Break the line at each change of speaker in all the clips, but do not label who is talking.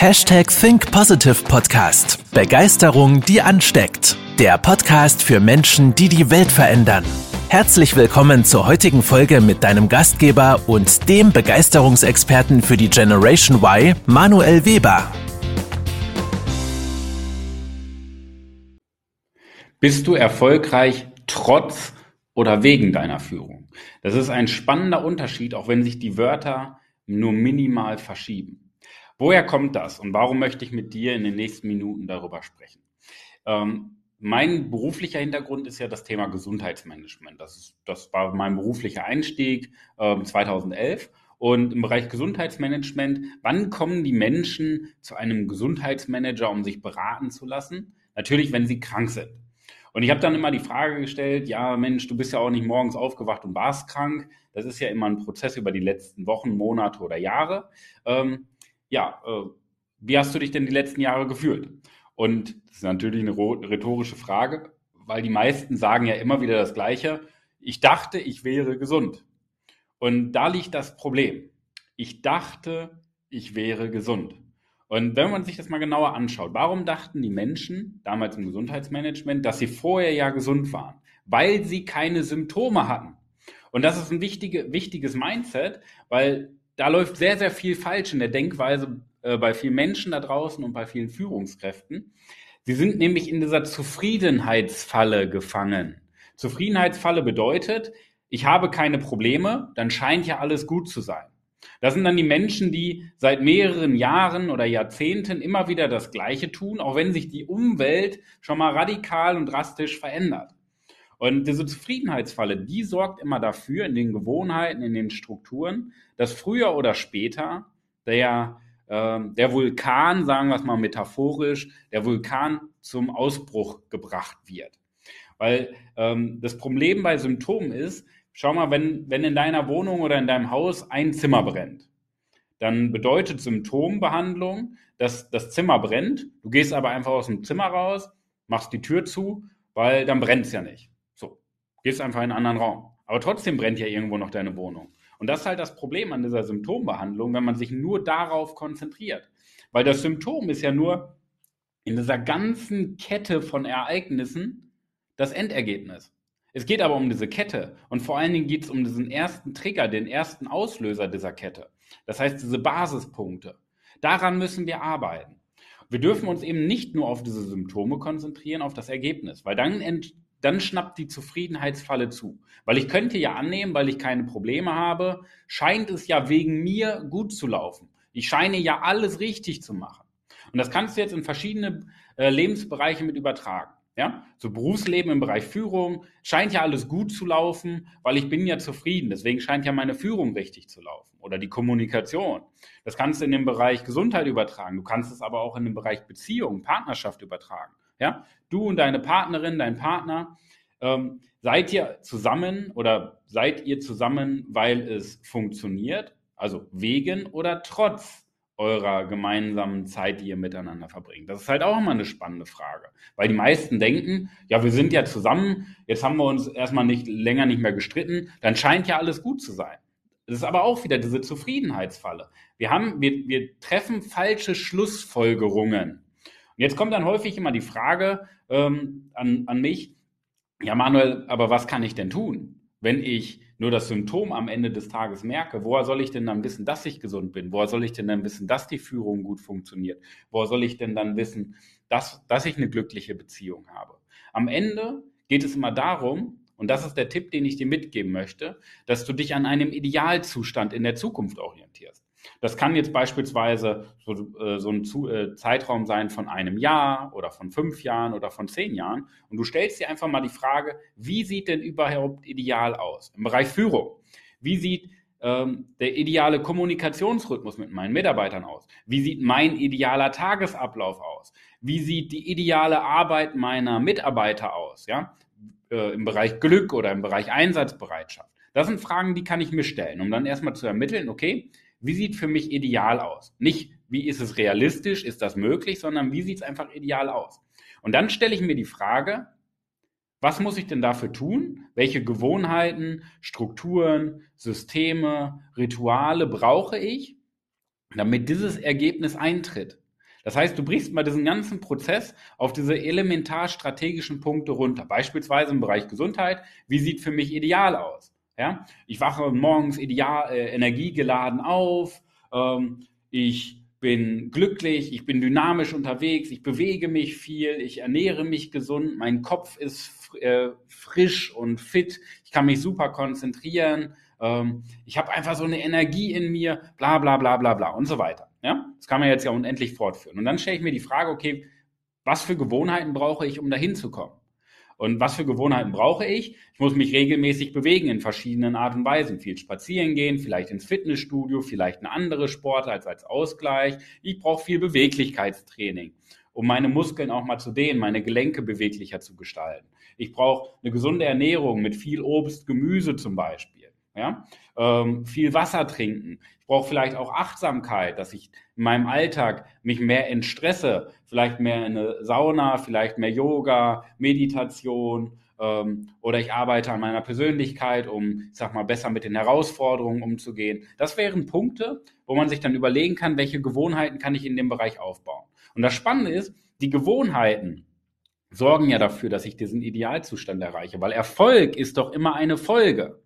Hashtag Think Positive Podcast. Begeisterung, die ansteckt. Der Podcast für Menschen, die die Welt verändern. Herzlich willkommen zur heutigen Folge mit deinem Gastgeber und dem Begeisterungsexperten für die Generation Y, Manuel Weber.
Bist du erfolgreich trotz oder wegen deiner Führung? Das ist ein spannender Unterschied, auch wenn sich die Wörter nur minimal verschieben. Woher kommt das und warum möchte ich mit dir in den nächsten Minuten darüber sprechen? Ähm, mein beruflicher Hintergrund ist ja das Thema Gesundheitsmanagement. Das, ist, das war mein beruflicher Einstieg äh, 2011. Und im Bereich Gesundheitsmanagement, wann kommen die Menschen zu einem Gesundheitsmanager, um sich beraten zu lassen? Natürlich, wenn sie krank sind. Und ich habe dann immer die Frage gestellt, ja Mensch, du bist ja auch nicht morgens aufgewacht und warst krank. Das ist ja immer ein Prozess über die letzten Wochen, Monate oder Jahre. Ähm, ja, äh, wie hast du dich denn die letzten Jahre gefühlt? Und das ist natürlich eine rhetorische Frage, weil die meisten sagen ja immer wieder das Gleiche. Ich dachte, ich wäre gesund. Und da liegt das Problem. Ich dachte, ich wäre gesund. Und wenn man sich das mal genauer anschaut, warum dachten die Menschen damals im Gesundheitsmanagement, dass sie vorher ja gesund waren? Weil sie keine Symptome hatten. Und das ist ein wichtige, wichtiges Mindset, weil da läuft sehr, sehr viel falsch in der Denkweise äh, bei vielen Menschen da draußen und bei vielen Führungskräften. Sie sind nämlich in dieser Zufriedenheitsfalle gefangen. Zufriedenheitsfalle bedeutet, ich habe keine Probleme, dann scheint ja alles gut zu sein. Das sind dann die Menschen, die seit mehreren Jahren oder Jahrzehnten immer wieder das Gleiche tun, auch wenn sich die Umwelt schon mal radikal und drastisch verändert. Und diese Zufriedenheitsfalle, die sorgt immer dafür, in den Gewohnheiten, in den Strukturen, dass früher oder später der ähm, der Vulkan, sagen wir es mal metaphorisch, der Vulkan zum Ausbruch gebracht wird. Weil ähm, das Problem bei Symptomen ist, schau mal, wenn, wenn in deiner Wohnung oder in deinem Haus ein Zimmer brennt, dann bedeutet Symptombehandlung, dass das Zimmer brennt. Du gehst aber einfach aus dem Zimmer raus, machst die Tür zu, weil dann brennt es ja nicht. Gehst einfach in einen anderen Raum. Aber trotzdem brennt ja irgendwo noch deine Wohnung. Und das ist halt das Problem an dieser Symptombehandlung, wenn man sich nur darauf konzentriert. Weil das Symptom ist ja nur in dieser ganzen Kette von Ereignissen das Endergebnis. Es geht aber um diese Kette und vor allen Dingen geht es um diesen ersten Trigger, den ersten Auslöser dieser Kette. Das heißt, diese Basispunkte. Daran müssen wir arbeiten. Wir dürfen uns eben nicht nur auf diese Symptome konzentrieren, auf das Ergebnis, weil dann dann schnappt die Zufriedenheitsfalle zu. Weil ich könnte ja annehmen, weil ich keine Probleme habe, scheint es ja wegen mir gut zu laufen. Ich scheine ja alles richtig zu machen. Und das kannst du jetzt in verschiedene äh, Lebensbereiche mit übertragen. Ja, so Berufsleben im Bereich Führung scheint ja alles gut zu laufen, weil ich bin ja zufrieden. Deswegen scheint ja meine Führung richtig zu laufen oder die Kommunikation. Das kannst du in den Bereich Gesundheit übertragen. Du kannst es aber auch in den Bereich Beziehung, Partnerschaft übertragen. Ja, du und deine Partnerin, dein Partner, ähm, seid ihr zusammen oder seid ihr zusammen, weil es funktioniert? Also wegen oder trotz eurer gemeinsamen Zeit, die ihr miteinander verbringt? Das ist halt auch immer eine spannende Frage, weil die meisten denken, ja, wir sind ja zusammen, jetzt haben wir uns erstmal nicht länger nicht mehr gestritten, dann scheint ja alles gut zu sein. Das ist aber auch wieder diese Zufriedenheitsfalle. Wir haben, wir, wir treffen falsche Schlussfolgerungen. Jetzt kommt dann häufig immer die Frage ähm, an, an mich, ja Manuel, aber was kann ich denn tun, wenn ich nur das Symptom am Ende des Tages merke? Woher soll ich denn dann wissen, dass ich gesund bin? Woher soll ich denn dann wissen, dass die Führung gut funktioniert? Woher soll ich denn dann wissen, dass, dass ich eine glückliche Beziehung habe? Am Ende geht es immer darum, und das ist der Tipp, den ich dir mitgeben möchte, dass du dich an einem Idealzustand in der Zukunft orientierst. Das kann jetzt beispielsweise so, äh, so ein äh, Zeitraum sein von einem Jahr oder von fünf Jahren oder von zehn Jahren. Und du stellst dir einfach mal die Frage, wie sieht denn überhaupt ideal aus im Bereich Führung? Wie sieht ähm, der ideale Kommunikationsrhythmus mit meinen Mitarbeitern aus? Wie sieht mein idealer Tagesablauf aus? Wie sieht die ideale Arbeit meiner Mitarbeiter aus? Ja? Äh, Im Bereich Glück oder im Bereich Einsatzbereitschaft. Das sind Fragen, die kann ich mir stellen, um dann erstmal zu ermitteln, okay, wie sieht für mich ideal aus? Nicht, wie ist es realistisch, ist das möglich, sondern wie sieht es einfach ideal aus? Und dann stelle ich mir die Frage, was muss ich denn dafür tun? Welche Gewohnheiten, Strukturen, Systeme, Rituale brauche ich, damit dieses Ergebnis eintritt? Das heißt, du brichst mal diesen ganzen Prozess auf diese elementar strategischen Punkte runter. Beispielsweise im Bereich Gesundheit. Wie sieht für mich ideal aus? Ja, ich wache morgens ideal, äh, energiegeladen auf. Ähm, ich bin glücklich, ich bin dynamisch unterwegs, ich bewege mich viel, ich ernähre mich gesund, mein Kopf ist äh, frisch und fit, ich kann mich super konzentrieren, ähm, ich habe einfach so eine Energie in mir, bla bla bla bla bla und so weiter. Ja? Das kann man jetzt ja unendlich fortführen. Und dann stelle ich mir die Frage, okay, was für Gewohnheiten brauche ich, um dahin zu kommen? Und was für Gewohnheiten brauche ich? Ich muss mich regelmäßig bewegen in verschiedenen Art und Weisen. Viel spazieren gehen, vielleicht ins Fitnessstudio, vielleicht eine andere Sport als als Ausgleich. Ich brauche viel Beweglichkeitstraining, um meine Muskeln auch mal zu dehnen, meine Gelenke beweglicher zu gestalten. Ich brauche eine gesunde Ernährung mit viel Obst, Gemüse zum Beispiel. Ja? Ähm, viel Wasser trinken. Ich brauche vielleicht auch Achtsamkeit, dass ich in meinem Alltag mich mehr entstresse, vielleicht mehr in eine Sauna, vielleicht mehr Yoga, Meditation ähm, oder ich arbeite an meiner Persönlichkeit, um, ich sag mal, besser mit den Herausforderungen umzugehen. Das wären Punkte, wo man sich dann überlegen kann, welche Gewohnheiten kann ich in dem Bereich aufbauen. Und das Spannende ist, die Gewohnheiten sorgen ja dafür, dass ich diesen Idealzustand erreiche, weil Erfolg ist doch immer eine Folge.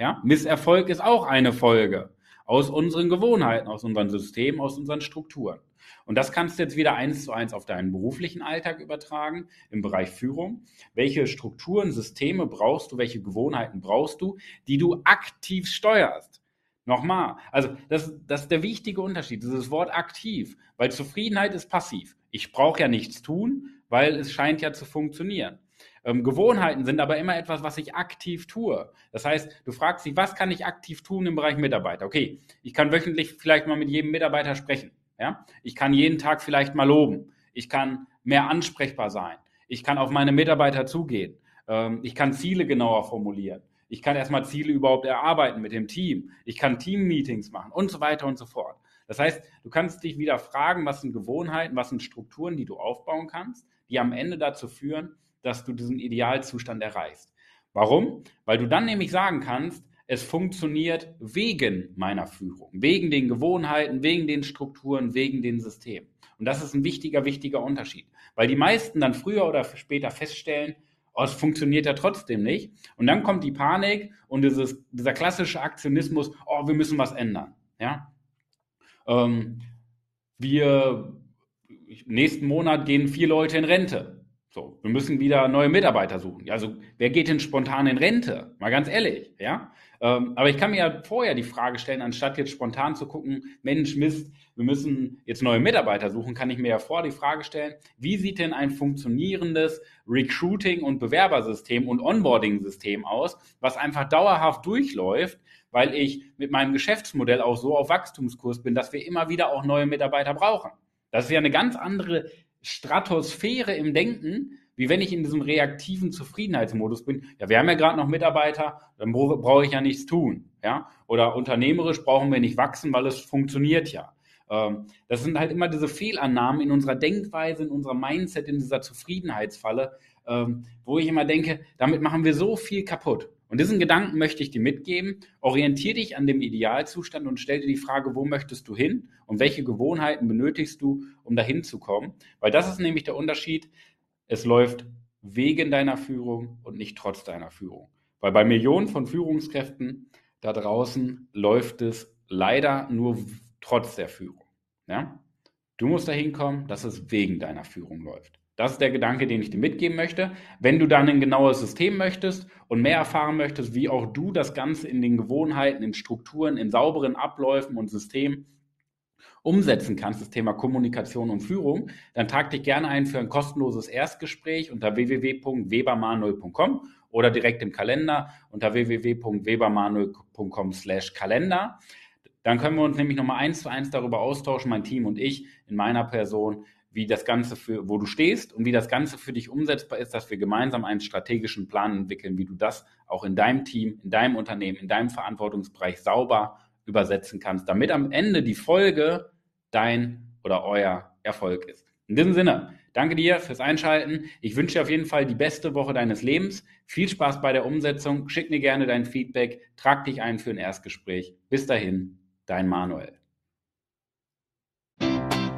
Ja, Misserfolg ist auch eine Folge aus unseren Gewohnheiten, aus unseren Systemen, aus unseren Strukturen. Und das kannst du jetzt wieder eins zu eins auf deinen beruflichen Alltag übertragen, im Bereich Führung. Welche Strukturen, Systeme brauchst du, welche Gewohnheiten brauchst du, die du aktiv steuerst? Nochmal, also das, das ist der wichtige Unterschied, dieses Wort aktiv, weil Zufriedenheit ist passiv. Ich brauche ja nichts tun, weil es scheint ja zu funktionieren. Ähm, Gewohnheiten sind aber immer etwas, was ich aktiv tue. Das heißt, du fragst dich, was kann ich aktiv tun im Bereich Mitarbeiter? Okay, ich kann wöchentlich vielleicht mal mit jedem Mitarbeiter sprechen. Ja? Ich kann jeden Tag vielleicht mal loben. Ich kann mehr ansprechbar sein. Ich kann auf meine Mitarbeiter zugehen. Ähm, ich kann Ziele genauer formulieren. Ich kann erstmal Ziele überhaupt erarbeiten mit dem Team. Ich kann Team-Meetings machen und so weiter und so fort. Das heißt, du kannst dich wieder fragen, was sind Gewohnheiten, was sind Strukturen, die du aufbauen kannst, die am Ende dazu führen, dass du diesen Idealzustand erreichst. Warum? Weil du dann nämlich sagen kannst, es funktioniert wegen meiner Führung, wegen den Gewohnheiten, wegen den Strukturen, wegen den Systemen. Und das ist ein wichtiger, wichtiger Unterschied, weil die meisten dann früher oder später feststellen, oh, es funktioniert ja trotzdem nicht. Und dann kommt die Panik und dieses, dieser klassische Aktionismus, oh, wir müssen was ändern. Ja? Ähm, wir, nächsten Monat gehen vier Leute in Rente. So, wir müssen wieder neue Mitarbeiter suchen. Also, wer geht denn spontan in Rente? Mal ganz ehrlich, ja. Ähm, aber ich kann mir ja vorher die Frage stellen, anstatt jetzt spontan zu gucken, Mensch, Mist, wir müssen jetzt neue Mitarbeiter suchen, kann ich mir ja vor die Frage stellen, wie sieht denn ein funktionierendes Recruiting- und Bewerbersystem und Onboarding-System aus, was einfach dauerhaft durchläuft, weil ich mit meinem Geschäftsmodell auch so auf Wachstumskurs bin, dass wir immer wieder auch neue Mitarbeiter brauchen. Das ist ja eine ganz andere Stratosphäre im Denken, wie wenn ich in diesem reaktiven Zufriedenheitsmodus bin. Ja, wir haben ja gerade noch Mitarbeiter, dann brauche ich ja nichts tun. Ja? Oder unternehmerisch brauchen wir nicht wachsen, weil es funktioniert ja. Ähm, das sind halt immer diese Fehlannahmen in unserer Denkweise, in unserer Mindset, in dieser Zufriedenheitsfalle, ähm, wo ich immer denke, damit machen wir so viel kaputt. Und diesen Gedanken möchte ich dir mitgeben. Orientier dich an dem Idealzustand und stell dir die Frage, wo möchtest du hin und welche Gewohnheiten benötigst du, um dahin zu kommen? Weil das ist nämlich der Unterschied. Es läuft wegen deiner Führung und nicht trotz deiner Führung. Weil bei Millionen von Führungskräften da draußen läuft es leider nur trotz der Führung. Ja? Du musst dahin kommen, dass es wegen deiner Führung läuft. Das ist der Gedanke, den ich dir mitgeben möchte. Wenn du dann ein genaues System möchtest und mehr erfahren möchtest, wie auch du das Ganze in den Gewohnheiten, in Strukturen, in sauberen Abläufen und Systemen umsetzen kannst, das Thema Kommunikation und Führung, dann trag dich gerne ein für ein kostenloses Erstgespräch unter www.webermanuel.com oder direkt im Kalender unter www.webermanuel.com slash Kalender. Dann können wir uns nämlich nochmal eins zu eins darüber austauschen, mein Team und ich in meiner Person, wie das Ganze für, wo du stehst und wie das Ganze für dich umsetzbar ist, dass wir gemeinsam einen strategischen Plan entwickeln, wie du das auch in deinem Team, in deinem Unternehmen, in deinem Verantwortungsbereich sauber übersetzen kannst, damit am Ende die Folge dein oder euer Erfolg ist. In diesem Sinne, danke dir fürs Einschalten. Ich wünsche dir auf jeden Fall die beste Woche deines Lebens. Viel Spaß bei der Umsetzung. Schick mir gerne dein Feedback. Trag dich ein für ein Erstgespräch. Bis dahin, dein Manuel.